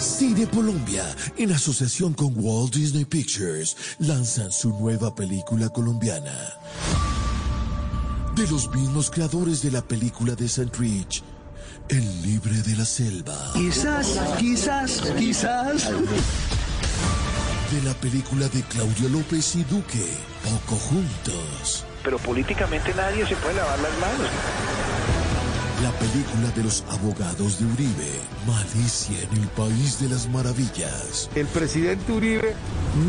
Cine Colombia, en asociación con Walt Disney Pictures, lanzan su nueva película colombiana. De los mismos creadores de la película de Sandwich, El Libre de la Selva. Quizás, quizás, quizás. De la película de Claudio López y Duque, Poco Juntos. Pero políticamente nadie se puede lavar las manos. La película de los abogados de Uribe, Malicia en el País de las Maravillas. El presidente Uribe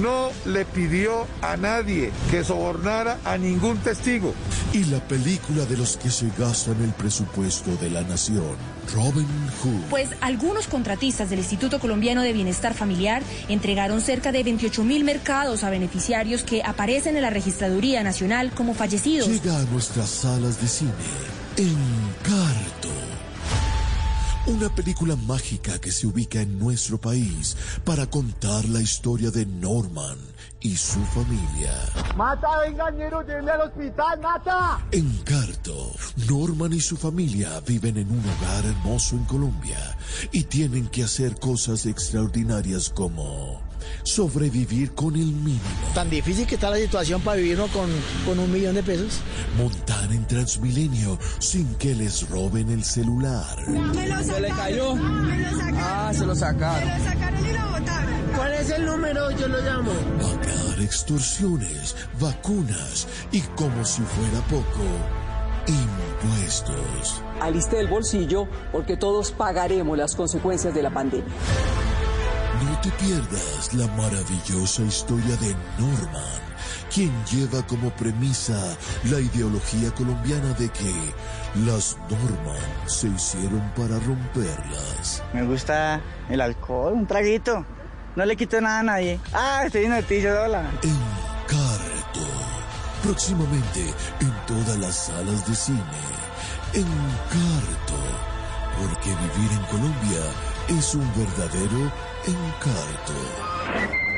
no le pidió a nadie que sobornara a ningún testigo. Y la película de los que se gastan el presupuesto de la nación, Robin Hood. Pues algunos contratistas del Instituto Colombiano de Bienestar Familiar entregaron cerca de 28 mil mercados a beneficiarios que aparecen en la Registraduría Nacional como fallecidos. Llega a nuestras salas de cine Encarto. Una película mágica que se ubica en nuestro país para contar la historia de Norman y su familia. ¡Mata, engañero! ¡Llévenme al hospital! ¡Mata! Encarto. Norman y su familia viven en un hogar hermoso en Colombia y tienen que hacer cosas extraordinarias como sobrevivir con el mínimo. Tan difícil que está la situación para vivirnos con, con un millón de pesos. Montar en Transmilenio sin que les roben el celular. se le cayó. ah, se lo sacaron. Se lo sacaron y lo botaron. ¿Cuál es el número? Yo lo llamo. Pagar extorsiones, vacunas y como si fuera poco, impuestos. Aliste el bolsillo porque todos pagaremos las consecuencias de la pandemia. No te pierdas la maravillosa historia de Norman, quien lleva como premisa la ideología colombiana de que las normas se hicieron para romperlas. Me gusta el alcohol, un traguito. No le quito nada a nadie. Ah, estoy en el pillo, hola. Encarto. Próximamente en todas las salas de cine. Encarto. Porque vivir en Colombia es un verdadero encarto.